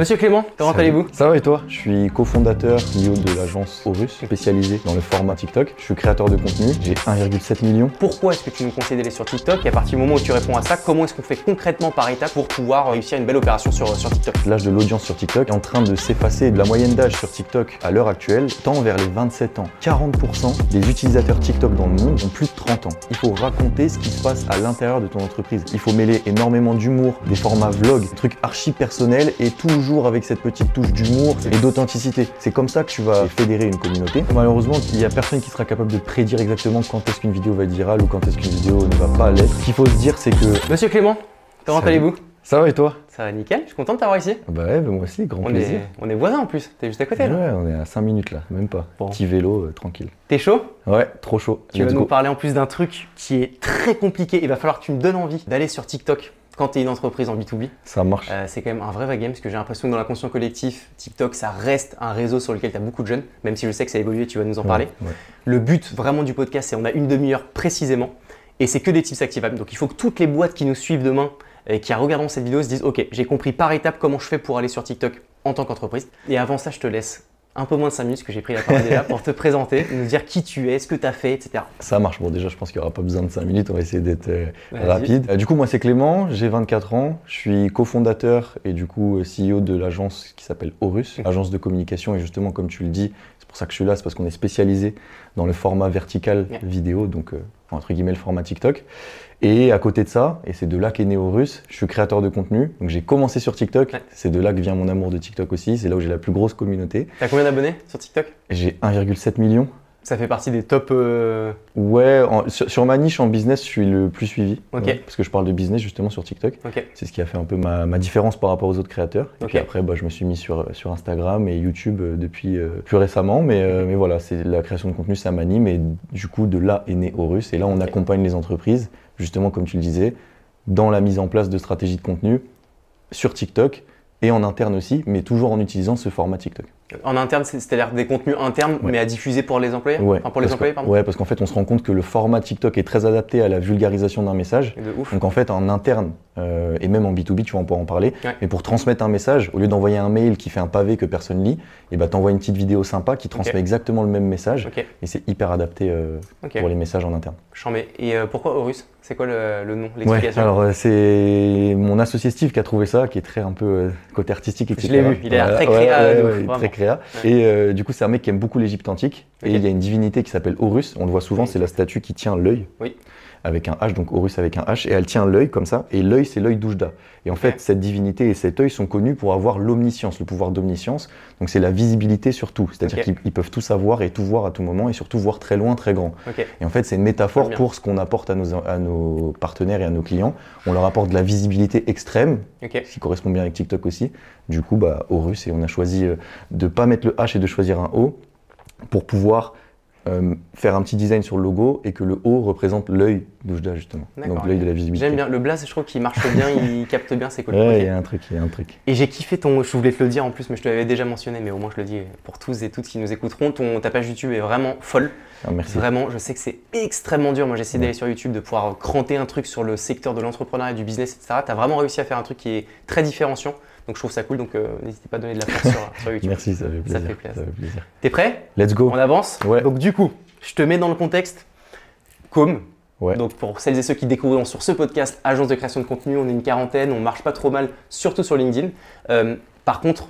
Monsieur Clément, comment allez-vous? Ça va et toi? Je suis cofondateur, CEO de l'agence Horus, spécialisée dans le format TikTok. Je suis créateur de contenu, j'ai 1,7 million. Pourquoi est-ce que tu nous conseilles d'aller sur TikTok? Et à partir du moment où tu réponds à ça, comment est-ce qu'on fait concrètement par étape pour pouvoir réussir une belle opération sur, sur TikTok? L'âge de l'audience sur TikTok est en train de s'effacer. La moyenne d'âge sur TikTok à l'heure actuelle tend vers les 27 ans. 40% des utilisateurs TikTok dans le monde ont plus de 30 ans. Il faut raconter ce qui se passe à l'intérieur de ton entreprise. Il faut mêler énormément d'humour, des formats vlog, des trucs archi personnels et toujours avec cette petite touche d'humour et d'authenticité. C'est comme ça que tu vas fédérer une communauté. Malheureusement, il n'y a personne qui sera capable de prédire exactement quand est-ce qu'une vidéo va être virale ou quand est-ce qu'une vidéo ne va pas l'être. Ce qu'il faut se dire, c'est que Monsieur Clément, comment allez-vous? Ça va et toi? Ça va nickel, je suis content de t'avoir ici. Bah ouais, bah moi aussi, grand On plaisir. est, on est voisins en plus, t'es juste à côté Ouais, là. on est à 5 minutes là, même pas. Bon. Petit vélo, euh, tranquille. T'es chaud? Ouais, trop chaud. Tu vas nous parler en plus d'un truc qui est très compliqué. Il va falloir que tu me donnes envie d'aller sur TikTok quand t'es une entreprise en B2B. Ça marche. Euh, c'est quand même un vrai game parce que j'ai l'impression que dans l'inconscient collectif, TikTok ça reste un réseau sur lequel tu as beaucoup de jeunes, même si je sais que ça a évolué, tu vas nous en parler. Ouais, ouais. Le but vraiment du podcast, c'est on a une demi-heure précisément et c'est que des tips activables. Donc il faut que toutes les boîtes qui nous suivent demain et qui regarderont cette vidéo se disent Ok, j'ai compris par étape comment je fais pour aller sur TikTok en tant qu'entreprise. Et avant ça, je te laisse un peu moins de 5 minutes, que j'ai pris la parole déjà, pour te présenter, nous dire qui tu es, ce que tu as fait, etc. Ça marche. Bon, déjà, je pense qu'il n'y aura pas besoin de 5 minutes. On va essayer d'être euh, rapide. Euh, du coup, moi, c'est Clément. J'ai 24 ans. Je suis cofondateur et du coup euh, CEO de l'agence qui s'appelle Horus, agence de communication. Et justement, comme tu le dis, c'est pour ça que je suis là. C'est parce qu'on est spécialisé dans le format vertical Yeah. vidéo, donc euh, entre guillemets le format TikTok. Et à côté de ça, et c'est de là qu'est né Horus, je suis créateur de contenu. Donc j'ai commencé sur TikTok. Ouais. C'est de là que vient mon amour de TikTok aussi. C'est là où j'ai la plus grosse communauté. T'as combien d'abonnés sur TikTok? J'ai 1,7 million. Ça fait partie des top. euh, Ouais, en- sur, sur ma niche en business, je suis le plus suivi. Ok. Ouais, parce que je parle de business justement sur TikTok. Ok. C'est ce qui a fait un peu ma, ma différence par rapport aux autres créateurs. Et puis après, bah, je me suis mis sur, sur Instagram et YouTube euh, depuis euh, plus récemment. Mais, euh, mais voilà, c'est la création de contenu, ça m'anime. Et du coup, de là est né Horus. Et là, on accompagne les entreprises, justement, comme tu le disais, dans la mise en place de stratégies de contenu sur TikTok et en interne aussi, mais toujours en utilisant ce format TikTok. En interne, c'est- c'est-à-dire des contenus internes, Ouais. mais à diffuser pour les employés Ouais, Enfin, pour les parce employés, que- pardon Ouais, parce qu'en fait, on se rend compte que le format TikTok est très adapté à la vulgarisation d'un message. De ouf. Donc en fait, en interne euh, et même en B2B, tu vas pouvoir en parler. Ouais. Mais pour transmettre un message, au lieu d'envoyer un mail qui fait un pavé que personne lit, et bah t'envoies une petite vidéo sympa qui transmet exactement le même message. Et c'est hyper adapté euh, pour les messages en interne. Mets. Et euh, pourquoi Horus? C'est quoi le, le nom, Ouais, l'explication alors euh, c'est mon associé Steve qui a trouvé ça, qui est très un peu euh, côté artistique, etc. Je l'ai vu, il a l'air très créa, ouais, ouais, très créa. Et euh, du coup, c'est un mec qui aime beaucoup l'Égypte antique. Et il y a une divinité qui s'appelle Horus. On le voit souvent, Oui. c'est la statue qui tient l'œil. Oui. Avec un H, donc Horus avec un H. Et elle tient l'œil comme ça. Et l'œil, c'est l'œil d'Oujda. Et en fait, cette divinité et cet œil sont connus pour avoir l'omniscience, le pouvoir d'omniscience. Donc c'est la visibilité sur tout. C'est-à-dire qu'ils ils peuvent tout savoir et tout voir à tout moment et surtout voir très loin, très grand. Et en fait, c'est une métaphore pour ce qu'on apporte à nos, à nos partenaires et à nos clients. On leur apporte de la visibilité extrême, ce qui correspond bien avec TikTok aussi. Du coup, bah, Horus, et on a choisi euh, de ne pas mettre le H et de choisir un O pour pouvoir euh, faire un petit design sur le logo et que le O représente l'œil d'Oujda, justement. Donc l'œil de la visibilité. J'aime bien. Le blaze, je trouve qu'il marche bien, il capte bien, c'est cool. Ouais, il y a un truc, il y a un truc. Et j'ai kiffé ton. Je voulais te le dire en plus, mais je te l'avais déjà mentionné, mais au moins je le dis pour tous et toutes qui nous écouteront. Ton, ta page YouTube est vraiment folle. Ah, merci. Vraiment, je sais que c'est extrêmement dur. Moi, j'essaie Ouais. d'aller sur YouTube, de pouvoir cranter un truc sur le secteur de l'entrepreneuriat, du business, etc. Tu as vraiment réussi à faire un truc qui est très différenciant. Donc, je trouve ça cool. Donc, euh, n'hésitez pas à donner de la force sur, sur YouTube. Merci, ça fait plaisir. fait plaisir. fait plaisir. T'es prêt? Let's go. On avance? Ouais. Donc, du coup, je te mets dans le contexte. Com. Ouais. Donc, pour celles et ceux qui découvriront sur ce podcast, agence de création de contenu, on est une quarantaine, on marche pas trop mal, surtout sur LinkedIn. Euh, par contre,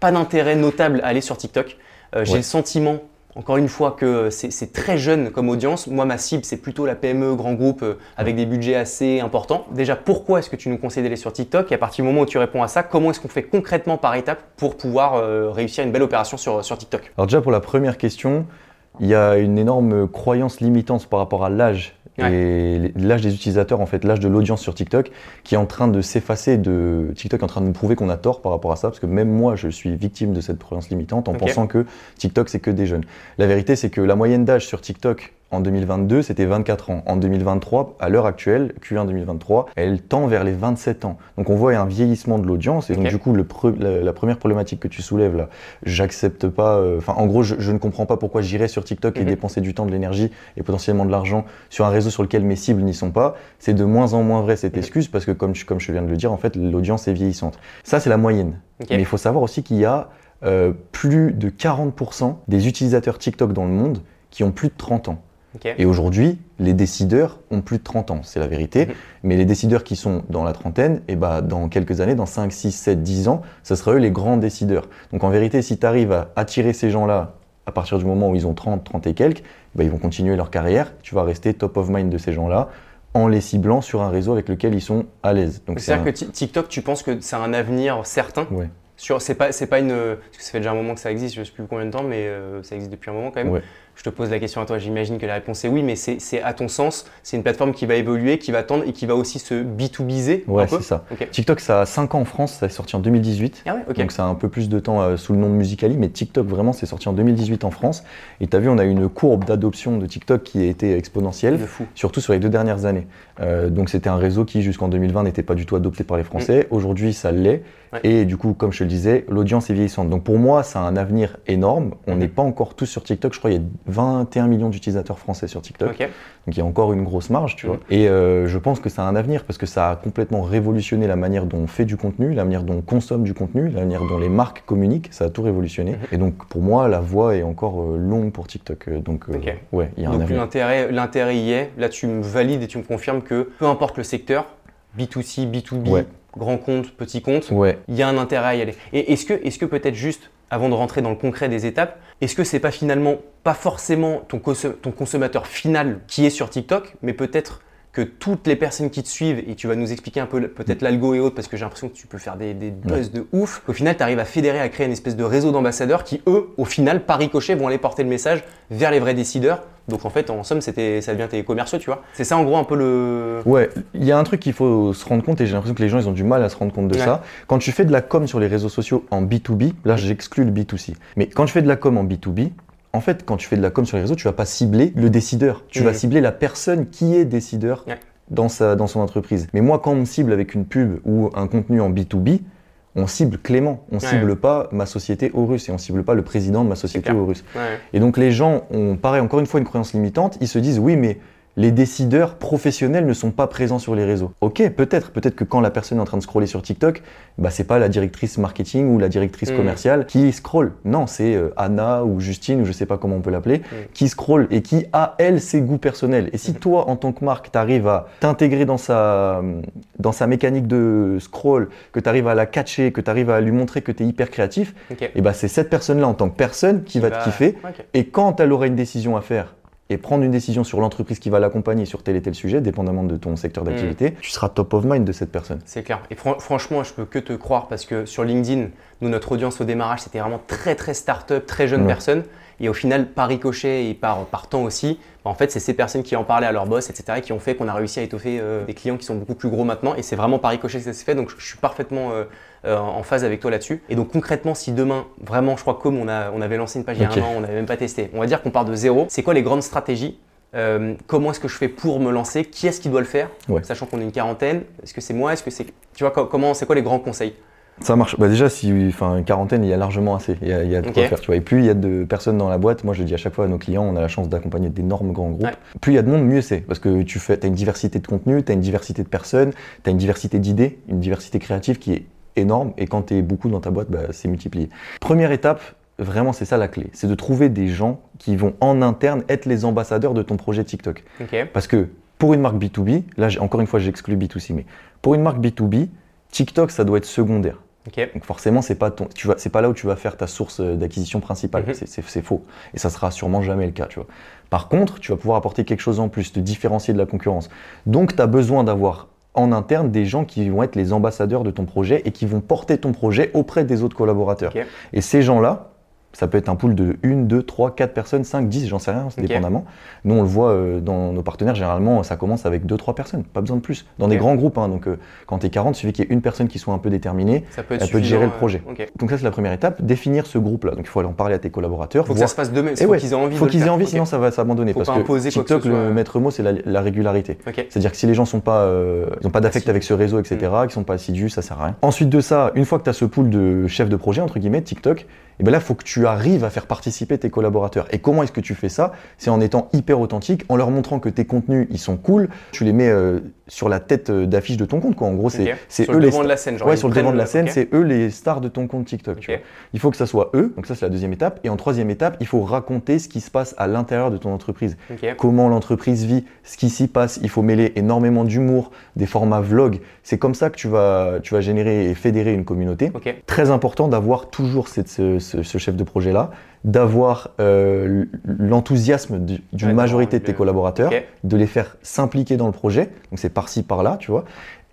pas d'intérêt notable à aller sur TikTok. Euh, J'ai Ouais. le sentiment, encore une fois, que c'est très jeune comme audience. Moi, ma cible, c'est plutôt la PME, grand groupe, euh, avec des budgets assez importants. Déjà, pourquoi est-ce que tu nous conseilles d'aller sur TikTok? Et à partir du moment où tu réponds à ça, comment est-ce qu'on fait concrètement par étape pour pouvoir euh, réussir une belle opération sur, sur TikTok? Alors déjà pour la première question, il y a une énorme croyance limitante par rapport à l'âge et l'âge des utilisateurs en fait, l'âge de l'audience sur TikTok qui est en train de s'effacer de TikTok est en train de nous prouver qu'on a tort par rapport à ça parce que même moi je suis victime de cette croyance limitante en pensant que TikTok c'est que des jeunes. La vérité c'est que la moyenne d'âge sur TikTok en 2022, c'était 24 ans. En 2023, à l'heure actuelle, Q1 2023, elle tend vers les 27 ans. Donc on voit un vieillissement de l'audience. Et donc du coup, le pre- la, la première problématique que tu soulèves là, j'accepte pas. euh, Enfin, en gros, je, je ne comprends pas pourquoi j'irais sur TikTok et Mhm. dépenser du temps, de l'énergie et potentiellement de l'argent sur un réseau sur lequel mes cibles n'y sont pas. C'est de moins en moins vrai cette Mhm. excuse parce que comme, je- comme je viens de le dire, en fait, l'audience est vieillissante. Ça, c'est la moyenne. Mais il faut savoir aussi qu'il y a euh, plus de 40% des utilisateurs TikTok dans le monde qui ont plus de 30 ans. Et aujourd'hui, les décideurs ont plus de 30 ans, c'est la vérité. Mhm. Mais les décideurs qui sont dans la trentaine, et bah, dans quelques années, dans 5, 6, 7, 10 ans, ce sera eux les grands décideurs. Donc en vérité, si tu arrives à attirer ces gens-là à partir du moment où ils ont 30, 30 et quelques, bah, ils vont continuer leur carrière. Tu vas rester top of mind de ces gens-là en les ciblant sur un réseau avec lequel ils sont à l'aise. C'est-à-dire un- que Ti- TikTok, tu penses que c'est un avenir certain? Ouais. Sur, c'est pas, c'est pas une. Parce que ça fait déjà un moment que ça existe, je sais plus combien de temps, mais euh, ça existe depuis un moment quand même. Ouais. Je te pose la question à toi, j'imagine que la réponse est oui, mais c'est, à ton sens, c'est une plateforme qui va évoluer, qui va tendre et qui va aussi se B2Biser Ouais, c'est ça. Ok. TikTok, ça a 5 ans en France, ça est sorti en 2018. Ah ouais, ok. Donc ça a un peu plus de temps euh, sous le nom de Musicali, mais TikTok vraiment c'est sorti en 2018 en France. Et tu as vu, on a une courbe d'adoption de TikTok qui a été exponentielle, de fou. surtout sur les deux dernières années. Euh, donc c'était un réseau qui jusqu'en 2020 n'était pas du tout adopté par les Français. Aujourd'hui ça l'est. Mm. Ouais. Et du coup, comme je te le disais, l'audience est vieillissante. Donc pour moi, ça a un avenir énorme. On Mhm. n'est pas encore tous sur TikTok. Je crois qu'il y a 21 millions d'utilisateurs français sur TikTok. Ok. Donc il y a encore une grosse marge, tu Mhm. vois. Et euh, je pense que ça a un avenir parce que ça a complètement révolutionné la manière dont on fait du contenu, la manière dont on consomme du contenu, la manière dont les marques communiquent. Ça a tout révolutionné. Mhm. Et donc pour moi, la voie est encore euh, longue pour TikTok. Euh, Donc ouais, il y a un avenir. l'intérêt, l'intérêt y est. Là, tu me valides et tu me confirmes que peu importe le secteur, B2C, B2B, Ouais. grand compte, petit compte, Ouais. il y a un intérêt à y aller. Et est-ce que, est-ce que peut-être juste, avant de rentrer dans le concret des étapes, est-ce que c'est pas finalement pas forcément ton, ton consommateur final qui est sur TikTok, mais peut-être que toutes les personnes qui te suivent, et tu vas nous expliquer un peu peut-être l'algo et autres, parce que j'ai l'impression que tu peux faire des, des buzz de ouf, au final, tu arrives à fédérer, à créer une espèce de réseau d'ambassadeurs qui, eux, au final, par ricochet, vont aller porter le message vers les vrais décideurs. Donc en fait, en somme, c'était, ça devient tes commerciaux, tu vois. C'est ça en gros un peu le... Ouais, il y a un truc qu'il faut se rendre compte et j'ai l'impression que les gens ils ont du mal à se rendre compte de Ouais. ça. Quand tu fais de la com sur les réseaux sociaux en B2B, là j'exclus le B2C. Mais quand tu fais de la com en B2B, en fait, quand tu fais de la com sur les réseaux, tu vas pas cibler le décideur. Tu vas cibler la personne qui est décideur Ouais. dans, sa, dans son entreprise. Mais moi, quand on me cible avec une pub ou un contenu en B2B, on cible Clément. On Ouais. cible pas ma société Horus et on cible pas le président de ma société. Horus. Ouais. Et donc les gens ont, pareil, encore une fois, une croyance limitante. Ils se disent, oui, mais les décideurs professionnels ne sont pas présents sur les réseaux. Ok, peut-être. Peut-être que quand la personne est en train de scroller sur TikTok, bah, c'est pas la directrice marketing ou la directrice Mm. commerciale qui scrolle. Non, c'est euh, Anna ou Justine, ou je sais pas comment on peut l'appeler, qui scrolle et qui a, elle, ses goûts personnels. Et si Mm. toi, en tant que marque, tu arrives à t'intégrer dans sa, dans sa mécanique de scroll, que tu arrives à la catcher, que tu arrives à lui montrer que tu es hyper créatif, et bah, c'est cette personne-là en tant que personne qui, va te kiffer. Et quand elle aura une décision à faire et prendre une décision sur l'entreprise qui va l'accompagner sur tel et tel sujet, dépendamment de ton secteur d'activité, tu seras top of mind de cette personne. C'est clair. Et fran- franchement, je peux que te croire parce que sur LinkedIn, nous, notre audience au démarrage, c'était vraiment très, très start-up, très jeune Ouais. personne. Et au final, par ricochet et par, par temps aussi, bah, en fait, c'est ces personnes qui en parlaient à leur boss, etc., qui ont fait qu'on a réussi à étoffer euh, des clients qui sont beaucoup plus gros maintenant. Et c'est vraiment par ricochet que ça s'est fait. Donc, je, je suis parfaitement euh, euh, en phase avec toi là-dessus. Et donc, concrètement, si demain, vraiment, je crois que comme on, a, on avait lancé une page il y a un an, on n'avait même pas testé, on va dire qu'on part de zéro. C'est quoi les grandes stratégies Euh, comment est-ce que je fais pour me lancer? Qui est-ce qui doit le faire? Ouais. Sachant qu'on est une quarantaine, est-ce que c'est moi? Est-ce que c'est tu vois co- comment c'est quoi les grands conseils? Ça marche. Bah déjà, si, enfin, une quarantaine, il y a largement assez. Il y a, il y a de quoi faire. Tu vois. Et plus il y a de personnes dans la boîte, moi je le dis à chaque fois à nos clients, on a la chance d'accompagner d'énormes grands groupes. Ouais. Plus il y a de monde, mieux c'est. Parce que tu fais, as une diversité de contenu, tu as une diversité de personnes, tu as une diversité d'idées, une diversité créative qui est énorme. Et quand tu es beaucoup dans ta boîte, bah, c'est multiplié. Première étape, vraiment, c'est ça la clé. C'est de trouver des gens qui vont en interne être les ambassadeurs de ton projet TikTok. Ok. Parce que pour une marque B2B, là encore une fois j'exclus B2C, mais pour une marque B2B, TikTok ça doit être secondaire. Donc forcément c'est pas ton, tu vas, c'est pas là où tu vas faire ta source euh, d'acquisition principale, Mhm. c'est faux. Et ça sera sûrement jamais le cas, tu vois. Par contre, tu vas pouvoir apporter quelque chose en plus, te différencier de la concurrence. Donc tu as besoin d'avoir en interne des gens qui vont être les ambassadeurs de ton projet et qui vont porter ton projet auprès des autres collaborateurs. Et ces gens-là, Ça peut être un pool de 1, 2, 3, 4 personnes, 5, 10, j'en sais rien, c'est dépendamment. Nous, on le voit euh, dans nos partenaires, généralement, ça commence avec 2, 3 personnes, pas besoin de plus. Dans des grands groupes, hein, donc euh, quand tu es 40, il suffit qu'il y ait une personne qui soit un peu déterminée, Ça peut elle peut gérer le projet. euh. Donc ça, c'est la première étape, définir ce groupe-là. Donc il faut aller en parler à tes collaborateurs. Faut que voir- ça se fasse d'eux-mêmes, Eh faut ouais, qu'ils aient envie faut de le qu'ils aient envie, sinon ça va s'abandonner. Faut Parce pas que que TikTok, soit, le maître mot, c'est la, la régularité. C'est-à-dire que si les gens sont pas, euh, ils ont pas d'affect avec ce réseau, etc., Mm. qui sont pas assidus, ça sert à rien. Ensuite de ça, une fois que tu as ce pool de chefs de projet, entre guillemets, TikTok, et ben là, il faut que tu arrives à faire participer tes collaborateurs. Et comment est-ce que tu fais ça? C'est en étant hyper authentique, en leur montrant que tes contenus, ils sont cool, tu les mets euh, sur la tête euh, d'affiche de ton compte. Quoi. En gros, c'est eux le les devant de la scène, genre. Ouais, sur le devant de la scène, c'est eux les stars de ton compte TikTok. tu Ok. vois. Il faut que ça soit eux, donc ça c'est la deuxième étape. Et en troisième étape, il faut raconter ce qui se passe à l'intérieur de ton entreprise. Comment l'entreprise vit, ce qui s'y passe. Il faut mêler énormément d'humour, des formats vlog. C'est comme ça que tu vas, tu vas générer et fédérer une communauté. Très important d'avoir toujours cette- ce, ce- ce chef de projet-là, d'avoir euh, l'enthousiasme du- d'une majorité de tes collaborateurs, de les faire s'impliquer dans le projet. Donc c'est par-ci, par-là, tu vois.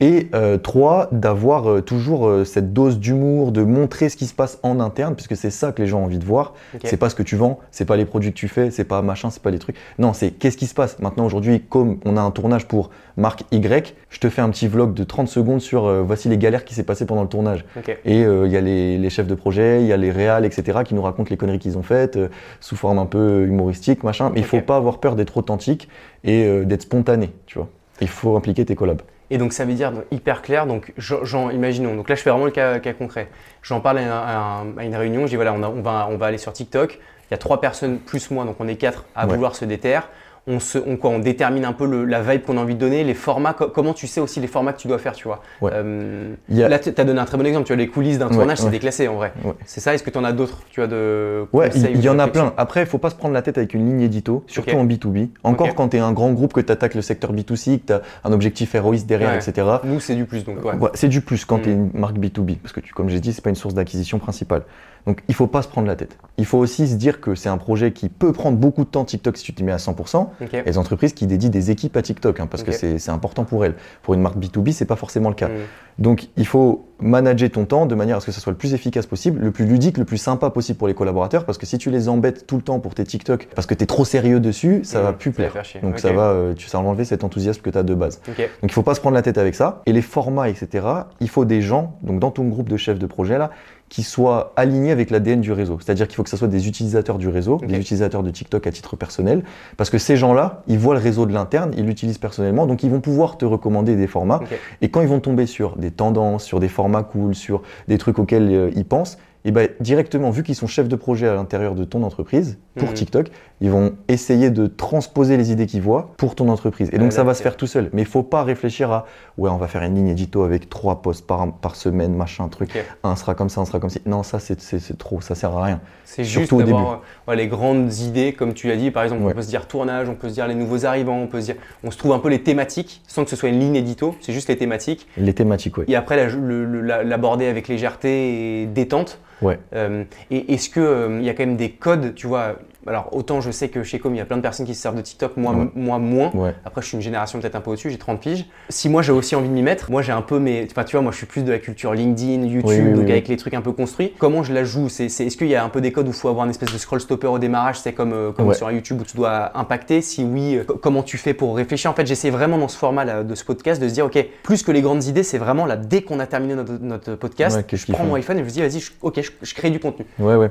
Et euh, trois, d'avoir euh, toujours euh, cette dose d'humour, de montrer ce qui se passe en interne, puisque c'est ça que les gens ont envie de voir. Ok. C'est pas ce que tu vends, c'est pas les produits que tu fais, c'est pas machin, c'est pas les trucs. Non, c'est qu'est-ce qui se passe. Maintenant, aujourd'hui, comme on a un tournage pour marque Y, je te fais un petit vlog de 30 secondes sur voici les galères qui s'est passé pendant le tournage. Et il y a les, les chefs de projet, il y a les réals, etc., qui nous racontent les conneries qu'ils ont faites, sous forme un peu humoristique, machin. Mais il faut Ok. pas avoir peur d'être authentique et d'être spontané, tu vois. Il faut impliquer tes collabs. Et donc ça veut dire donc, hyper clair, donc j'en- imaginons, donc là je fais vraiment le cas, cas concret. J'en parle à, un- à une réunion, je dis voilà, on, a- on va, on va aller sur TikTok, il y a trois personnes plus moi, donc on est quatre à Ouais. vouloir se déterre. On, se, on, quoi, on détermine un peu le- la vibe qu'on a envie de donner, les formats, co- comment tu sais aussi les formats que tu dois faire, tu vois. Ouais. Euh, a- Là, tu as donné un très bon exemple, tu vois, les coulisses d'un Ouais, tournage, c'est déclassé en vrai. C'est ça, est-ce que tu en as d'autres, tu vois, de Ouais, il y en a plein. Après, il faut pas se prendre la tête avec une ligne édito, surtout en B2B. Encore quand tu es un grand groupe, que tu attaques le secteur B2C, que tu as un objectif héroïste derrière, etc. Nous, c'est du plus, donc c'est du plus quand Mm. tu es une marque B2B, parce que tu, comme j'ai dit, c'est pas une source d'acquisition principale. Donc il faut pas se prendre la tête. Il faut aussi se dire que c'est un projet qui peut prendre beaucoup de temps TikTok si tu t'y mets à 100%. Ok. Il y a des entreprises qui dédient des équipes à TikTok, hein, parce que c'est important pour elles. Pour une marque B2B, c'est pas forcément le cas. Mm. Donc il faut manager ton temps de manière à ce que ça soit le plus efficace possible, le plus ludique, le plus sympa possible pour les collaborateurs, parce que si tu les embêtes tout le temps pour tes TikTok, parce que tu es trop sérieux dessus, ça Mm, va plus ça plaire. Donc ça va, euh, tu, ça va enlever cet enthousiasme que tu as de base. Donc il faut pas se prendre la tête avec ça. Et les formats, etc., il faut des gens, donc dans ton groupe de chefs de projet là, qui soient alignés avec l'ADN du réseau. C'est-à-dire qu'il faut que ce soit des utilisateurs du réseau, des utilisateurs de TikTok à titre personnel, parce que ces gens-là, ils voient le réseau de l'interne, ils l'utilisent personnellement, donc ils vont pouvoir te recommander des formats. Et quand ils vont tomber sur des tendances, sur des formats cool, sur des trucs auxquels euh, ils pensent, et ben directement, vu qu'ils sont chefs de projet à l'intérieur de ton entreprise, pour Mhm. TikTok, ils vont essayer de transposer les idées qu'ils voient pour ton entreprise. Et donc ça va se faire tout seul. Mais il faut pas réfléchir à ouais, on va faire une ligne édito avec trois posts par, par semaine, machin, truc. Un sera comme ça, un sera comme ça. Non, ça c'est- trop, ça sert à rien. C'est juste au d'avoir euh, ouais, les grandes idées, comme tu l'as dit. Par exemple, Ouais. on peut se dire tournage, on peut se dire les nouveaux arrivants, on peut se dire. On se trouve un peu les thématiques, sans que ce soit une ligne édito, c'est juste les thématiques. Les thématiques, ouais. Et après, la- l'aborder avec légèreté et détente. Ouais. Euh, et est-ce qu'il y a quand même des codes, tu vois Alors, autant je sais que chez Com, il y a plein de personnes qui se servent de TikTok, moi, Ouais. moi moins. Ouais. Après, je suis une génération peut-être un peu au-dessus, j'ai 30 piges. Si moi j'ai aussi envie de m'y mettre, moi j'ai un peu mes. Enfin, tu vois, moi je suis plus de la culture LinkedIn, YouTube, Oui, oui, donc oui, avec les trucs un peu construits. Comment je la joue? C'est, Est-ce qu'il y a un peu des codes où il faut avoir une espèce de scroll stopper au démarrage? C'est comme, euh, comme Ouais. sur un YouTube où tu dois impacter Si oui, euh, co- comment tu fais pour réfléchir? En fait, j'essaie vraiment dans ce format là, de ce podcast de se dire, ok, plus que les grandes idées, c'est vraiment là, dès qu'on a terminé notre, notre podcast, je prends mon iPhone et je me dis, vas-y, je- ok, je, je crée du contenu. Ouais, ouais.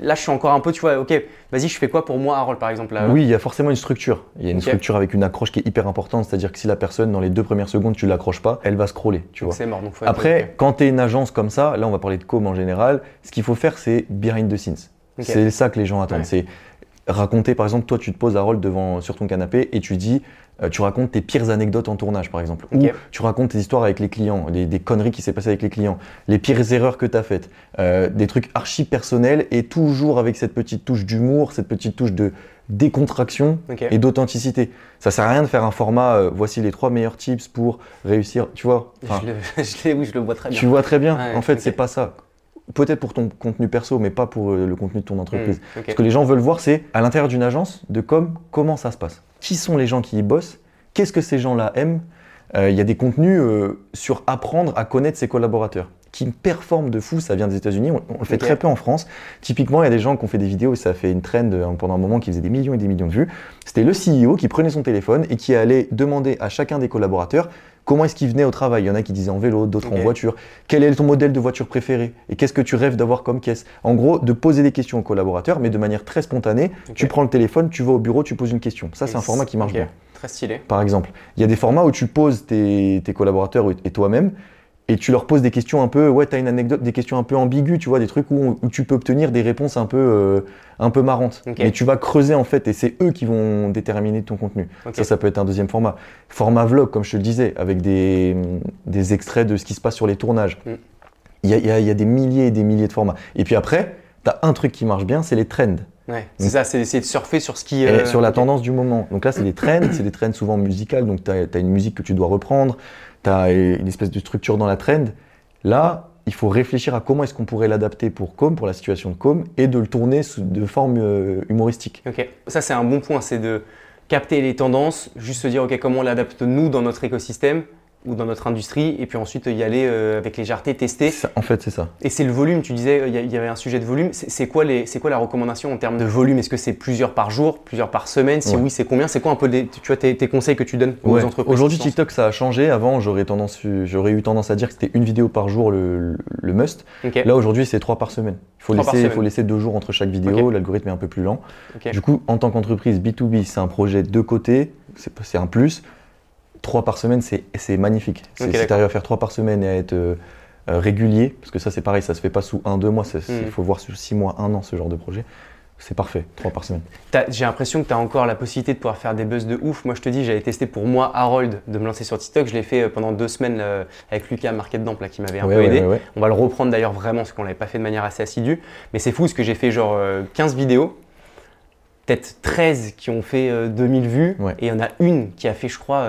Là, je suis encore un peu, tu vois, ok, vas-y, je fais quoi pour moi, Harold, par exemple là, Oui, il y a forcément une structure. Il y a une structure avec une accroche qui est hyper importante. C'est-à-dire que si la personne, dans les deux premières secondes, tu l'accroches pas, elle va scroller, tu vois. C'est mort. Donc faut être- Après, quand tu es une agence comme ça, là on va parler de com en général, ce qu'il faut faire c'est behind the scenes. C'est ça que les gens attendent. Ouais. C'est raconter, par exemple, toi tu te poses à rôle devant, sur ton canapé et tu dis, euh, tu racontes tes pires anecdotes en tournage par exemple. Ou tu racontes tes histoires avec les clients, des, des conneries qui s'est passées avec les clients, les pires erreurs que tu as faites, euh, des trucs archi personnels et toujours avec cette petite touche d'humour, cette petite touche de décontraction et d'authenticité. Ça sert à rien de faire un format, euh, voici les trois meilleurs tips pour réussir, tu vois. Je, le, je l'ai- oui, je le vois très bien. tu vois très bien. Ouais, en fait, ok. c'est pas ça. Peut-être pour ton contenu perso, mais pas pour euh, le contenu de ton entreprise. Hmm, ok. Ce que les gens veulent voir, c'est à l'intérieur d'une agence de com, comment ça se passe. Qui sont les gens qui y bossent? Qu'est-ce que ces gens-là aiment? Euh, Il y a des contenus euh, sur apprendre à connaître ses collaborateurs. qui performe de fou, ça vient des États-Unis. On, on le fait très peu en France. Typiquement, il y a des gens qui ont fait des vidéos et ça a fait une trend pendant un moment qui faisait des millions et des millions de vues. C'était le CEO qui prenait son téléphone et qui allait demander à chacun des collaborateurs comment est-ce qu'il venait au travail? Il y en a qui disaient en vélo, d'autres en voiture. Quel est ton modèle de voiture préféré? Et qu'est-ce que tu rêves d'avoir comme caisse? En gros, de poser des questions aux collaborateurs, mais de manière très spontanée. Tu prends le téléphone, tu vas au bureau, tu poses une question. Ça, c'est un format qui marche bien Très stylé. par exemple. Il y a des formats où tu poses tes, tes collaborateurs et toi-même et tu leur poses des questions un peu, ouais, t'as une anecdote, des questions un peu ambiguës, tu vois, des trucs où, où tu peux obtenir des réponses un peu, euh, un peu marrantes. Ok. Mais tu vas creuser en fait et c'est eux qui vont déterminer ton contenu. Ça, ça peut être un deuxième format. Format vlog, comme je te le disais, avec des, des extraits de ce qui se passe sur les tournages. Mm. Il y, a, il y a- il y a des milliers et des milliers de formats. Et puis après, t'as un truc qui marche bien, c'est les trends. Ouais, c'est ça, c'est d'essayer de surfer sur ce qui. Euh, sur la tendance du moment. Donc là, c'est des trends, c'est des trends souvent musicales, donc tu as, une musique que tu dois reprendre, tu as une espèce de structure dans la trend. Là, il faut réfléchir à comment est-ce qu'on pourrait l'adapter pour Com, pour la situation de Com, et de le tourner sous- de forme euh, humoristique. Ok, ça c'est un bon point, c'est de capter les tendances, juste se dire ok comment on l'adapte nous dans notre écosystème ou dans notre industrie, et puis ensuite y aller euh, avec légèreté, tester. Ça- en fait, c'est ça. Et c'est le volume, tu disais, il y il y avait un sujet de volume. C'est quoi, les- quoi la recommandation en termes de volume? Est-ce que c'est plusieurs par jour, plusieurs par semaine? Si Ouais. oui, c'est combien? C'est quoi un peu les- tu vois, tes, tes conseils que tu donnes aux Ouais. entreprises? Aujourd'hui, TikTok, ça a changé. Avant, j'aurais eu tendance à dire que c'était une vidéo par jour le, le- must. Là, aujourd'hui, c'est trois par semaine. Il faut laisser, faut laisser deux jours entre chaque vidéo. L'algorithme est un peu plus lent. Du coup, en tant qu'entreprise B2B, c'est un projet de côté, c'est un plus. Trois par semaine, c'est magnifique. Si tu arrives à faire trois par semaine et à être euh, euh, régulier, parce que ça c'est pareil, ça se fait pas sous un, deux mois, ça- il Mm. faut voir sur six mois, un an ce genre de projet. C'est parfait, trois par semaine. J'ai l'impression que tu as encore la possibilité de pouvoir faire des buzz de ouf. Moi, je te dis, j'avais testé pour moi, Harold, de me lancer sur TikTok. Je l'ai fait euh, pendant deux semaines euh, avec Lucas Market Damp, là, qui m'avait un Ouais, peu ouais, aidé. ouais. On va le reprendre d'ailleurs vraiment, parce qu'on l'avait pas fait de manière assez assidue. Mais c'est fou, parce que j'ai fait genre euh, 15 vidéos, peut-être 13 qui ont fait euh, 2000 vues, et il y en a une qui a fait, je crois,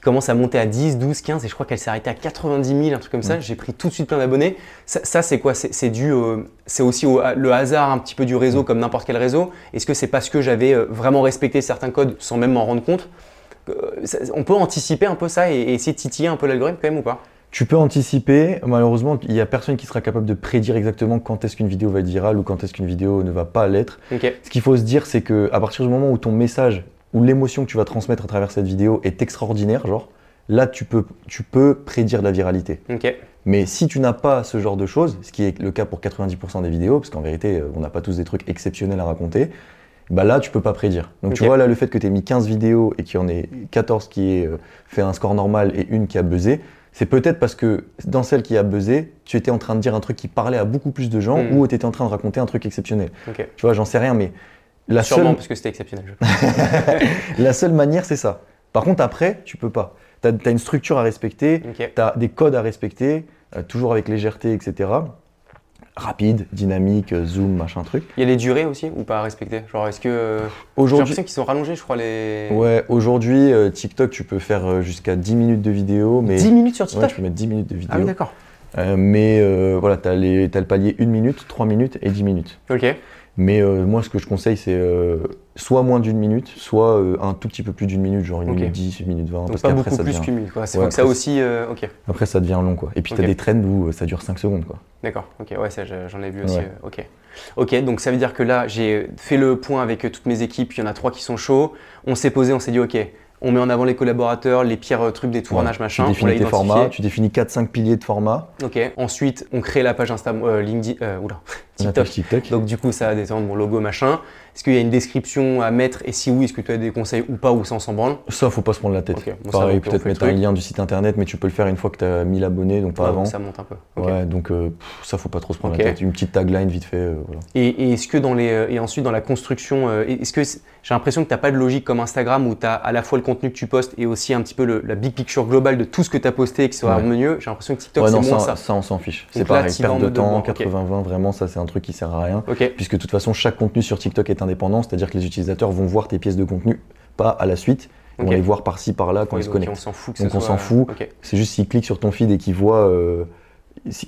qui commence à monter à 10, 12, 15, et je crois qu'elle s'est arrêtée à 90 000, un truc comme ça. Mm. J'ai pris tout de suite plein d'abonnés. Ça, ça, c'est quoi? C'est c'est dû, au- c'est aussi au, le hasard un petit peu du Mm. réseau, comme n'importe quel réseau. Est-ce que c'est parce que j'avais euh, vraiment respecté certains codes sans même m'en rendre compte? Euh, On peut anticiper un peu ça et, et essayer de titiller un peu l'algorithme quand même ou pas? Tu peux anticiper, malheureusement, il n'y a personne qui sera capable de prédire exactement quand est-ce qu'une vidéo va être virale ou quand est-ce qu'une vidéo ne va pas l'être. Ce qu'il faut se dire, c'est que à partir du moment où ton message ou l'émotion que tu vas transmettre à travers cette vidéo est extraordinaire, genre, là tu peux, tu peux prédire la viralité. Mais si tu n'as pas ce genre de choses, ce qui est le cas pour 90% des vidéos, parce qu'en vérité, euh, on n'a pas tous des trucs exceptionnels à raconter, bah là, tu peux pas prédire. Donc tu vois, là, le fait que tu aies mis 15 vidéos et qu'il y en ait 14 qui aient euh, fait un score normal et une qui a buzzé, c'est peut-être parce que dans celle qui a buzzé, tu étais en train de dire un truc qui parlait à beaucoup plus de gens Hmm. ou tu étais en train de raconter un truc exceptionnel. Tu vois, j'en sais rien, mais la Sûrement seule, parce que c'était exceptionnel. je la seule manière, c'est ça. Par contre, après, tu peux pas. Tu as, une structure à respecter, Ok. tu as des codes à respecter, euh, toujours avec légèreté, etc. Rapide, dynamique, euh, zoom, machin truc. Il y a les durées aussi ou pas à respecter? Genre, est-ce que. euh, J'ai Aujourd'hui, l'impression qu'ils sont rallongés, je crois, les. ouais, aujourd'hui euh, TikTok, tu peux faire jusqu'à 10 minutes de vidéo. Mais... 10 minutes sur Ouais, TikTok tu peux mettre 10 minutes de Ah oui, vidéo. d'accord. Mais voilà, tu as, le palier 1 minute, 3 minutes et 10 minutes. Ok. Mais euh, moi, ce que je conseille, c'est euh, soit moins d'une minute, soit euh, un tout petit peu plus d'une minute, genre une minute 10, une minute 20. Donc parce pas beaucoup ça plus devient- qu'une minute. quoi. C'est Ouais, que ça après, aussi. ok. Après, ça devient long, quoi. Et puis, tu Ok. as des trends où ça dure 5 secondes, quoi. D'accord. Ok. Ouais, ça, je- j'en ai vu aussi. Ouais. ok. Ok. Donc ça veut dire que là, j'ai fait le point avec toutes mes équipes. Il y en a trois qui sont chauds. On s'est posé, on s'est dit, ok. On met en avant les collaborateurs, les pires euh, trucs des tournages, Ouais. machin. Tu on définis l'a tes formats, tu définis 4-5 piliers de format. Ok. Ensuite, on crée la page Insta, euh, LinkedIn, euh, oula, La TikTok. TikTok. Donc du coup, ça va détendre mon logo, machin. Est-ce qu'il y a une description à mettre Et si oui, est-ce que tu as des conseils ou pas ou ça on s'en branle Ça, faut pas se prendre la tête. Ok, bon, Pareil, peut-être mettre un lien du site internet, mais tu peux le faire une fois que tu as 1000 abonnés, donc pas Ouais, avant. Ça monte un peu. Ouais, donc euh, pff, ça, faut pas trop se prendre la tête. Une petite tagline vite fait, euh, voilà. Et, et est-ce que dans les euh, et ensuite dans la construction, euh, est-ce que j'ai l'impression que tu n'as pas de logique comme Instagram où tu as à la fois le contenu que tu postes et aussi un petit peu le- la big picture globale de tout ce que tu as posté et que ça va Ouais. mieux. J'ai l'impression que TikTok Ouais, c'est moins ça, ça. on s'en fiche. C'est pareil, perte de temps, bon, ok. 80-20, vraiment, ça, c'est un truc qui sert à rien. Puisque de toute façon, chaque contenu sur TikTok est c'est-à-dire que les utilisateurs vont voir tes pièces de contenu, pas à la suite. Ils vont les voir par-ci, par-là quand Oui, ils se connectent. on s'en fout que Donc ce on soit- s'en fout. C'est juste s'ils cliquent sur ton feed et qu'ils voient, euh,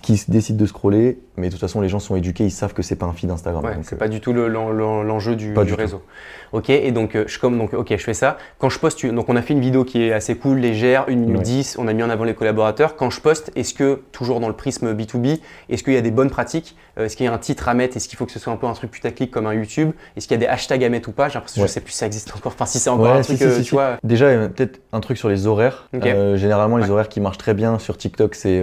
qui décident de scroller, mais de toute façon, les gens sont éduqués, ils savent que c'est pas un feed Instagram. Ouais, c'est euh, pas du tout le- l'en- l'en- l'enjeu du, Pas du du tout. réseau. Ok, et donc euh, je comme donc ok, je fais ça. Quand je poste, donc on a fait une vidéo qui est assez cool, légère, 1 minute Ouais. 10, on a mis en avant les collaborateurs. Quand je poste, est-ce que toujours dans le prisme B2B, est-ce qu'il y a des bonnes pratiques? Euh, Est-ce qu'il y a un titre à mettre? Est-ce qu'il faut que ce soit un peu un truc putaclic comme un YouTube? Est-ce qu'il y a des hashtags à mettre ou pas? J'ai l'impression, Ouais. je sais plus si ça existe encore. Enfin, si c'est encore un si, truc, si, euh, si, tu si. vois. Déjà, peut-être un truc sur les horaires. Euh, généralement, les horaires qui marchent très bien sur TikTok, c'est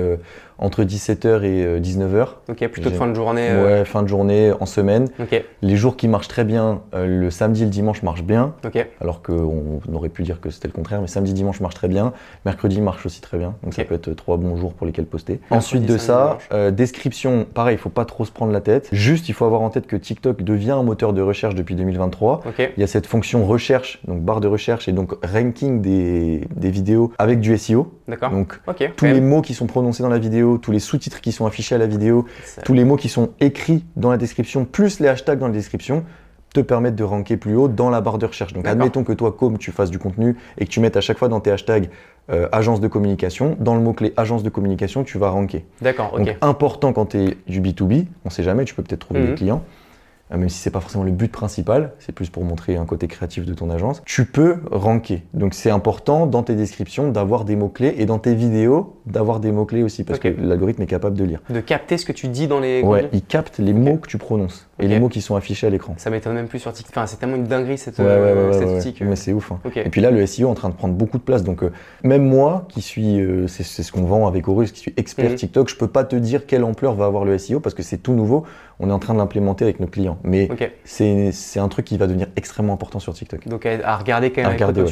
entre 17h et euh, 19h. Ok, plutôt de fin de journée. euh, Ouais, fin de journée, en semaine. Ok, Les jours qui marchent très bien, euh, le samedi et le dimanche marchent bien, ok, alors qu'on aurait pu dire que c'était le contraire, mais samedi, dimanche marche très bien, mercredi marche aussi très bien, donc ça peut être trois bons jours pour lesquels poster. Mercredi, Ensuite de ça, euh, description, pareil, il faut pas trop se prendre la tête. Juste, il faut avoir en tête que TikTok devient un moteur de recherche depuis 2023. ok, Il y a cette fonction recherche, donc barre de recherche et donc ranking des, des vidéos avec du SEO. d'accord. Donc tous les mots qui sont prononcés dans la vidéo, tous les sous-titres qui sont affichés à la vidéo, tous les mots qui sont écrits dans la description, plus les hashtags dans la description, te permettent de ranker plus haut dans la barre de recherche. Donc admettons que toi, comme tu fasses du contenu et que tu mettes à chaque fois dans tes hashtags euh, agence de communication, dans le mot-clé agence de communication, tu vas ranker. D'accord, ok. Donc important quand tu es du B2B, on sait jamais, tu peux peut-être trouver Mhm. des clients. Euh, Même si c'est pas forcément le but principal, c'est plus pour montrer un côté créatif de ton agence. Tu peux ranker. Donc c'est important dans tes descriptions d'avoir des mots-clés et dans tes vidéos d'avoir des mots-clés aussi parce que l'algorithme est capable de lire. De capter ce que tu dis dans les. Ouais, il capte les mots que tu prononces et les mots qui sont affichés à l'écran. Ça m'étonne même plus sur TikTok. Enfin, c'est tellement une dinguerie cette, Ouais, ouais, euh, ouais, cet outil que- Mais c'est ouf. hein. Et puis là, le SEO est en train de prendre beaucoup de place. Donc, euh, même moi, qui suis, euh, c'est c'est ce qu'on vend avec Horus, qui suis expert Mhm. TikTok, je peux pas te dire quelle ampleur va avoir le SEO parce que c'est tout nouveau. On est en train de l'implémenter avec nos clients. Mais Ok. c'est c'est un truc qui va devenir extrêmement important sur TikTok. Donc à, regarder quand même À regarder.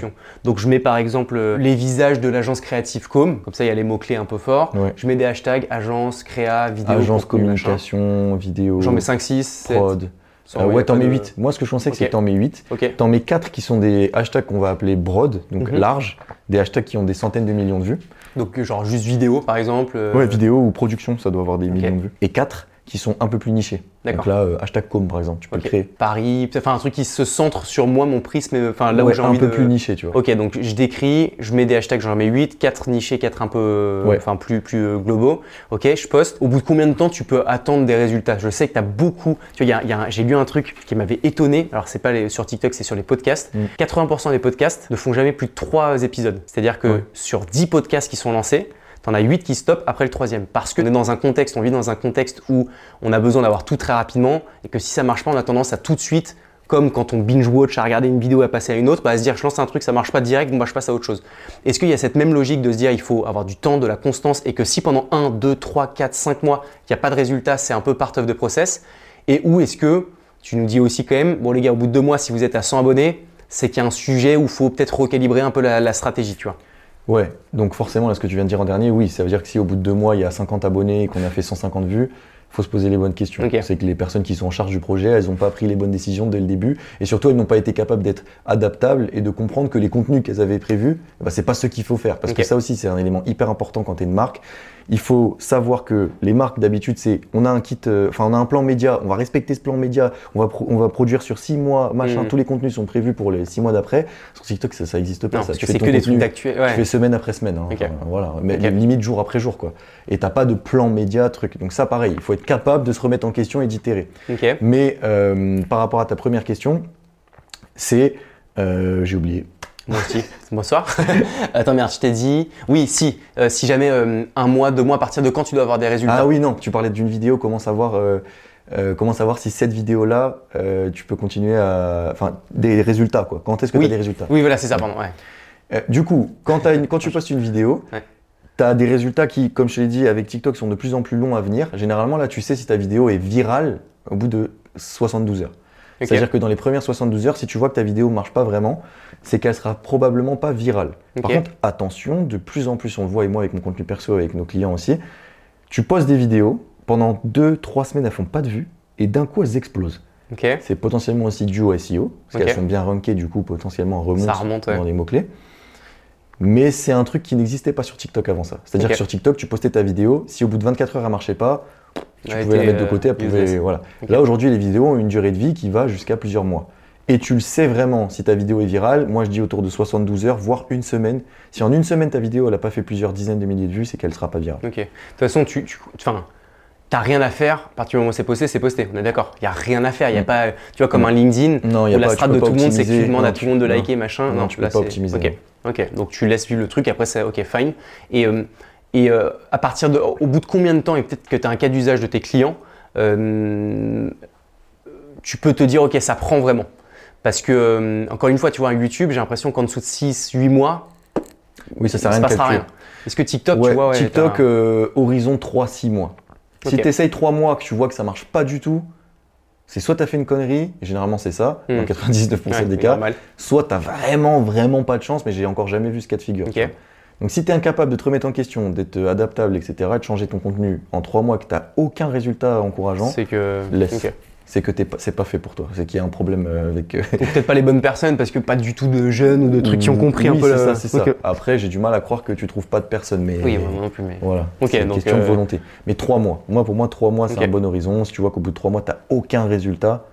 Donc je mets par exemple euh, les visages de l'agence créative Com, comme ça il y a les mots-clés un peu forts. Je mets des hashtags agence, créa, vidéo. Agence, contenu, machin. communication, vidéo, J'en mets 5, 6, 7. Prod. Euh, ouais, t'en mets de- 8. Moi, ce que je conseille, Ok. c'est que t'en mets 8. Ok. T'en mets 4 qui sont des hashtags qu'on va appeler broad, donc Mhm. large, des hashtags qui ont des centaines de millions de vues. Donc genre juste vidéo par exemple. euh, Ouais, vidéo ou production, ça doit avoir des millions de vues. Et 4 qui sont un peu plus nichés. Donc là, euh, hashtag com par exemple, tu peux le créer. Paris, enfin, un truc qui se centre sur moi, mon prisme, enfin là où j'ai un envie peu de. plus niché, tu vois. Ok, donc je décris, je mets des hashtags, j'en mets 8, 4 nichés, 4 un peu, Ouais. enfin plus, plus euh, globaux. Ok, je poste. Au bout de combien de temps tu peux attendre des résultats? Je sais que tu as beaucoup. Tu vois, un- j'ai lu un truc qui m'avait étonné. Alors, c'est pas les- sur TikTok, c'est sur les podcasts. Mm. 80% des podcasts ne font jamais plus de 3 épisodes. C'est-à-dire que Ouais. sur 10 podcasts qui sont lancés, T'en as 8 qui stoppent après le troisième. Parce qu'on est dans un contexte, on vit dans un contexte où on a besoin d'avoir tout très rapidement et que si ça marche pas, on a tendance à tout de suite, comme quand on binge-watch, à regarder une vidéo et à passer à une autre, bah, à se dire je lance un truc, ça marche pas direct, bah je passe à autre chose. Est-ce qu'il y a cette même logique de se dire il faut avoir du temps, de la constance et que si pendant 1, 2, 3, 4, 5 mois, il n'y a pas de résultat, c'est un peu part of the process? Et où est-ce que tu nous dis aussi quand même, bon les gars, au bout de deux mois, si vous êtes à 100 abonnés, c'est qu'il y a un sujet où il faut peut-être recalibrer un peu la, la stratégie, tu vois. Ouais, donc forcément, là, ce que tu viens de dire en dernier, oui, ça veut dire que si au bout de deux mois, il y a 50 abonnés et qu'on a fait 150 vues, il faut se poser les bonnes questions. C'est que les personnes qui sont en charge du projet, elles n'ont pas pris les bonnes décisions dès le début et surtout, elles n'ont pas été capables d'être adaptables et de comprendre que les contenus qu'elles avaient prévus, bah, c'est pas ce qu'il faut faire. Parce que ça aussi, c'est un élément hyper important quand tu es une marque. Il faut savoir que les marques, d'habitude, c'est on a un kit, euh, enfin, on a un plan média, on va respecter ce plan média, on va, on va produire sur six mois, machin, Mhm. tous les contenus sont prévus pour les six mois d'après. Sur TikTok, ça n'existe pas. Non, ça. parce Tu que fais des trucs d'actuel. Ouais. tu fais semaine après semaine, hein. Ok. Enfin, voilà, mais limite jour après jour quoi. Et t'as pas de plan média truc. Donc ça pareil, il faut être capable de se remettre en question et d'itérer. Mais euh, par rapport à ta première question, c'est euh, j'ai oublié. Moi aussi. Bonsoir. Attends, merde, je t'ai dit. Oui, si. euh, si jamais euh, un mois, deux mois, à partir de quand tu dois avoir des résultats? Ah oui non, tu parlais d'une vidéo. Comment savoir euh, comment savoir si cette vidéo là, tu peux continuer à, enfin des résultats quoi. Quand est-ce que Oui. tu as des résultats? Oui, voilà, c'est ça, pardon. Ouais. Du coup, quand, t'as une- quand tu postes une vidéo, Ouais. tu as des résultats qui, comme je te l'ai dit, avec TikTok, sont de plus en plus longs à venir. Généralement, là, tu sais si ta vidéo est virale au bout de 72 heures. C'est-à-dire que dans les premières 72 heures, si tu vois que ta vidéo marche pas vraiment, c'est qu'elle sera probablement pas virale. Par contre, attention, de plus en plus, on le voit et moi avec mon contenu perso, avec nos clients aussi, tu postes des vidéos, pendant 2-3 semaines, elles font pas de vues, et d'un coup, elles explosent. Ok. C'est potentiellement aussi dû au SEO, parce qu'elles sont bien rankées, du coup, potentiellement remontent remonte, ouais. dans les mots-clés. Mais c'est un truc qui n'existait pas sur TikTok avant ça. C'est-à-dire que sur TikTok, tu postais ta vidéo, si au bout de 24 heures elle marchait pas, tu pouvais la mettre de côté, elle euh, pouvait- useless. voilà. Là aujourd'hui, les vidéos ont une durée de vie qui va jusqu'à plusieurs mois. Et tu le sais vraiment si ta vidéo est virale. Moi, je dis autour de 72 heures, voire une semaine. Si en une semaine, ta vidéo, n'a pas fait plusieurs dizaines de milliers de vues, c'est qu'elle ne sera pas virale. Ok. De toute façon, tu, tu, t'as rien à faire. À partir du moment où c'est posté, c'est posté. On est d'accord. Il y a rien à faire. Il y a Mm. pas, tu vois, comme un LinkedIn Non, il y où a la strate de tout le monde, c'est que tu demandes à tout le monde de liker, machin. Non, tu peux là, pas optimiser, Ok. Ok. Donc tu laisses vivre le truc. Après, c'est ok, fine. Et euh, et euh, à partir de, au bout de combien de temps et peut-être que tu as un cas d'usage de tes clients, euh, tu peux te dire ok, ça prend vraiment. Parce que euh, encore une fois, tu vois, un YouTube, j'ai l'impression qu'en dessous de 6-8 mois, Oui, ça il sert à rien de rien. Est-ce que TikTok, Ouais, tu vois, ouais, TikTok, horizon 3-6 mois. Si tu essayes 3 mois, que tu vois que ça marche pas du tout, c'est soit tu as fait une connerie, et généralement c'est ça, Hmm. dans 99% Ouais, des cas, normal. soit tu vraiment, vraiment pas de chance, mais j'ai encore jamais vu ce cas de figure. Donc si tu es incapable de te remettre en question, d'être adaptable, etc., et de changer ton contenu en 3 mois, que tu aucun résultat encourageant, C'est que. laisse. c'est que pas- c'est pas fait pour toi. C'est qu'il y a un problème euh, avec. euh, peut-être pas les bonnes personnes parce que pas du tout de jeunes ou de trucs qui ont compris Oui, un peu le- ça, c'est ça. Ok. Après, j'ai du mal à croire que tu trouves pas de personne, mais. Oui, moi non plus, mais. Voilà. C'est une donc, question de euh, volonté. Mais trois mois. Moi, pour moi, trois mois, c'est un bon horizon. Si tu vois qu'au bout de trois mois, tu n'as aucun résultat,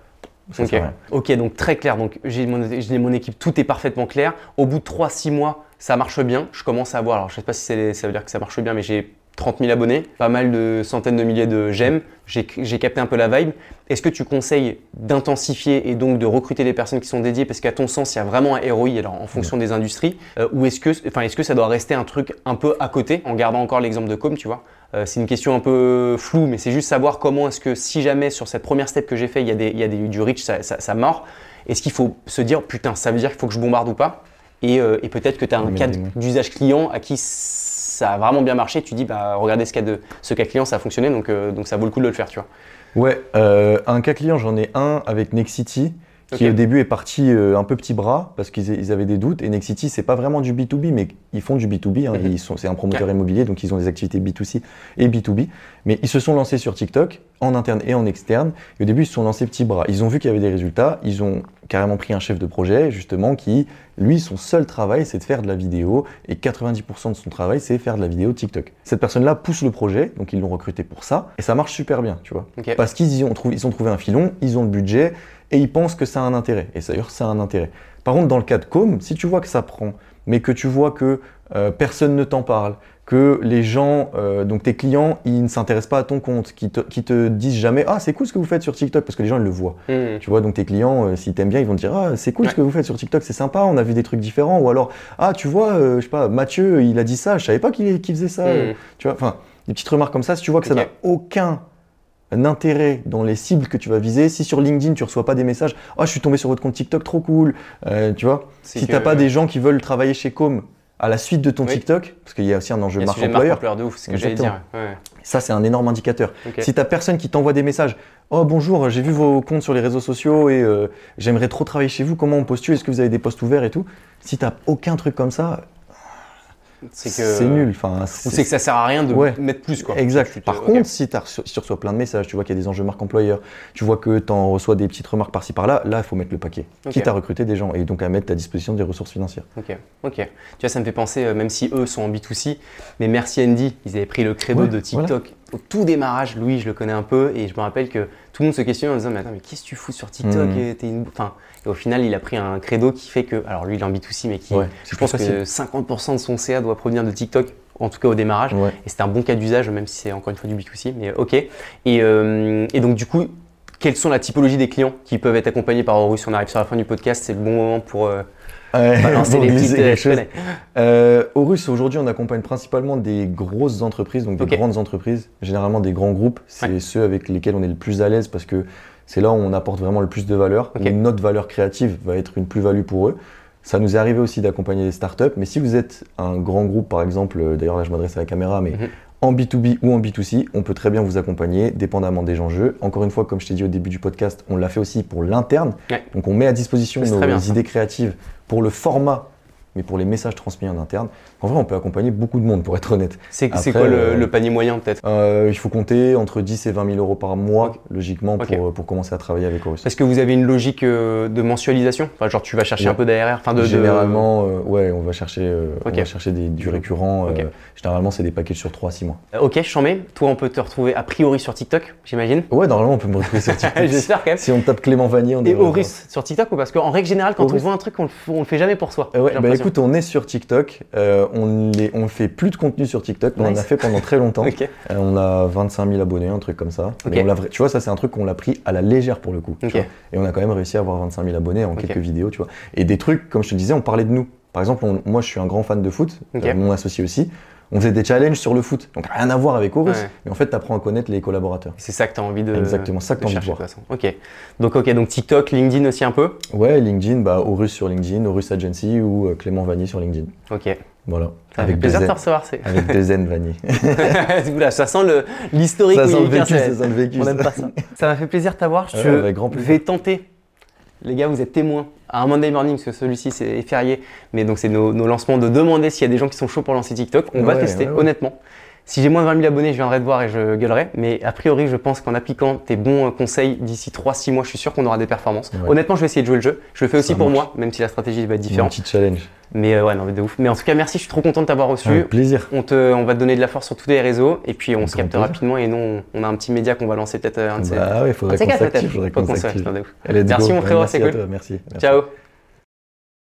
ça Ok. donc très clair. Donc j'ai mon, mon équipe, tout est parfaitement clair. Au bout de 3-6 mois, ça marche bien. Je commence à avoir, alors je sais pas si ça veut dire que ça marche bien, mais j'ai 30 000 abonnés, pas mal de centaines de milliers de j'aime. J'ai capté un peu la vibe. Est-ce que tu conseilles d'intensifier et donc de recruter des personnes qui sont dédiées? Parce qu'à ton sens, il y a vraiment un ROI alors, en fonction des industries. Euh, ou est-ce que, enfin, est-ce que ça doit rester un truc un peu à côté, en gardant encore l'exemple de Com, tu vois? Euh, C'est une question un peu floue, mais c'est juste savoir comment est-ce que si jamais sur cette première step que j'ai fait, il y a, des, il y a des, du reach, ça, ça, ça mord, est-ce qu'il faut se dire, putain, ça veut dire qu'il faut que je bombarde ou pas? Et, euh, et peut-être que tu as un cas d'usage client à qui ça a vraiment bien marché, tu dis, bah, regardez ce cas, de, ce cas client, ça a fonctionné, donc, euh, donc ça vaut le coup de le faire, tu vois. Ouais, euh, un cas client, j'en ai un avec Nexity qui au début est parti euh, un peu petit bras parce qu'ils ils avaient des doutes. Et Nexity, c'est pas vraiment du B2B, mais ils font du B2B. hein. Mhm. Ils sont, c'est un promoteur immobilier, donc ils ont des activités B2C et B2B. Mais ils se sont lancés sur TikTok en interne et en externe. Et au début, ils se sont lancés petit bras. Ils ont vu qu'il y avait des résultats. Ils ont carrément pris un chef de projet, justement, qui, lui, son seul travail, c'est de faire de la vidéo. Et 90% de son travail, c'est faire de la vidéo TikTok. Cette personne-là pousse le projet, donc ils l'ont recruté pour ça. Et ça marche super bien, tu vois. Parce qu'ils ont ils ont trouvé un filon, ils ont le budget et ils pensent que ça a un intérêt. Et d'ailleurs, ça a un intérêt. Par contre, dans le cas de Com, si tu vois que ça prend, mais que tu vois que euh, personne ne t'en parle, que les gens, euh, donc tes clients, ils ne s'intéressent pas à ton compte, qui te, qui te disent jamais Ah, c'est cool ce que vous faites sur TikTok, parce que les gens ils le voient. Hmm. Tu vois, donc tes clients, euh, s'ils t'aiment bien, ils vont te dire Ah, c'est cool ce que vous faites sur TikTok, c'est sympa, on a vu des trucs différents. Ou alors Ah, tu vois, euh, je sais pas, Mathieu, il a dit ça, je savais pas qu'il faisait ça. Hmm. Tu vois, enfin, des petites remarques comme ça, si tu vois que ça n'a aucun intérêt dans les cibles que tu vas viser, si sur LinkedIn tu reçois pas des messages, ah je suis tombé sur votre compte TikTok, trop cool, Euh, tu vois, si t'as pas des gens qui veulent travailler chez Com à la suite de ton Oui. TikTok, parce qu'il y a aussi un enjeu marque employeur, de ouf, c'est ce que j'allais dire. Ouais. ça c'est un énorme indicateur. Si t'as personne qui t'envoie des messages, oh bonjour, j'ai vu vos comptes sur les réseaux sociaux et euh, j'aimerais trop travailler chez vous, comment on postule, est-ce que vous avez des postes ouverts et tout, si t'as aucun truc comme ça, C'est que- c'est nul. Enfin, Ou c'est que ça sert à rien de Ouais. mettre plus, quoi. Exact. Te- Par contre, si, t'as reçu- si tu reçois plein de messages, tu vois qu'il y a des enjeux marque employeur, tu vois que tu en reçois des petites remarques par-ci par-là, là, il faut mettre le paquet. Quitte à recruter des gens et donc à mettre à disposition des ressources financières. Ok, ok. Tu vois, ça me fait penser, euh, même si eux sont en B2C, mais merci Andy, ils avaient pris le credo Ouais, de TikTok au tout démarrage. Louis, je le connais un peu et je me rappelle que tout le monde se questionne en disant Mais attends, mais qu'est-ce que tu fous sur TikTok Mhm. et, une- enfin, et au final, il a pris un credo qui fait que. Alors lui, il est en B2C, mais qui. Ouais, je pense que 50% de son CA doit provenir de TikTok, en tout cas au démarrage. Ouais. Et c'était un bon cas d'usage, même si c'est encore une fois du B2C, mais ok. Et, euh, et donc, du coup, quelles sont la typologie des clients qui peuvent être accompagnés par Horus? On arrive sur la fin du podcast, c'est le bon moment pour euh, Ouais, balancer pour les petites. euh, quelque chose. Euh, Horus, aujourd'hui, on accompagne principalement des grosses entreprises, donc des grandes entreprises, généralement des grands groupes. C'est Ouais. ceux avec lesquels on est le plus à l'aise parce que c'est là où on apporte vraiment le plus de valeur. Ok. où notre valeur créative va être une plus-value pour eux. Ça nous est arrivé aussi d'accompagner des startups, mais si vous êtes un grand groupe, par exemple, euh, d'ailleurs là je m'adresse à la caméra, mais Mhm. En B2B ou en B2C, on peut très bien vous accompagner, dépendamment des enjeux. Encore une fois, comme je t'ai dit au début du podcast, on l'a fait aussi pour l'interne. Ouais. Donc on met à disposition nos idées créatives pour le format mais pour les messages transmis en interne. En vrai, on peut accompagner beaucoup de monde, pour être honnête. C'est quoi le, euh, le panier moyen peut-être Euh, il faut compter entre 10 et 20 000 euros par mois, logiquement, pour, pour commencer à travailler avec Horus. Est-ce que vous avez une logique euh, de mensualisation? Enfin, genre tu vas chercher Ouais. un peu d'ARR, enfin de, de- Généralement, euh, ouais, on va chercher, euh, on va chercher des, du récurrent. Euh, généralement, c'est des packages sur 3-6 mois. Euh, Ok, chambé. Toi, on peut te retrouver a priori sur TikTok, j'imagine? Ouais, normalement, on peut me retrouver sur TikTok. J'espère quand même. si on tape Clément Vanier, on Et devrait le Horus sur TikTok ou parce qu'en règle générale, quand on voit un truc, on on le fait jamais pour soi. Euh, ouais, bah. Écoute, on est sur TikTok. euh, on ne on fait plus de contenu sur TikTok. On en a fait pendant très longtemps. Euh, on a 25 000 abonnés, un truc comme ça. Mais on tu vois, ça, c'est un truc qu'on l'a pris à la légère pour le coup. tu Ok. vois. Et on a quand même réussi à avoir 25 000 abonnés en quelques vidéos, tu vois. Et des trucs, comme je te disais, on parlait de nous. Par exemple, on- moi, je suis un grand fan de foot. Euh, mon associé aussi. On faisait des challenges sur le foot. Donc, rien à voir avec Horus. Ouais. Mais en fait, tu apprends à connaître les collaborateurs. C'est ça que tu as envie de. Exactement, ça que de t'as envie de voir. toute façon. Ok. Donc, ok, donc TikTok, LinkedIn aussi un peu? Ouais, LinkedIn, bah, Horus sur LinkedIn, Horus Agency ou euh, Clément Vanier sur LinkedIn. Ok. Voilà. Ça me fait deux plaisir de te recevoir. c'est- Avec deux N Vanier. Oula, ça sent l'historique. ça sent le vécu, ça sent le vécu. On n'aime pas ça. Ça m'a fait plaisir de t'avoir. Je Ouais, avec vais tenter. Les gars, vous êtes témoins à un Monday Morning, parce que celui-ci c'est férié. Mais donc, c'est nos, nos lancements de demander s'il y a des gens qui sont chauds pour lancer TikTok. On va tester, ouais, ouais. honnêtement. Si j'ai moins de 20 000 abonnés, je viendrai te voir et je gueulerai. Mais a priori, je pense qu'en appliquant tes bons euh, conseils d'ici 3-6 mois, je suis sûr qu'on aura des performances. Ouais. Honnêtement, je vais essayer de jouer le jeu. Je le fais aussi Ça pour marche. moi, même si la stratégie va être Un différente. petit challenge. Mais euh, ouais, non, mais de ouf. Mais en tout cas, merci, je suis trop content de t'avoir reçu. Avec plaisir. On, te, on va te donner de la force sur tous les réseaux et puis on se capte plaisir. rapidement. Et nous, on, a un petit média qu'on va lancer peut-être euh, un de ces. Bah ouais, un faudrait qu'on s'active. Merci, go. mon frérot, c'est cool. Merci. Ciao.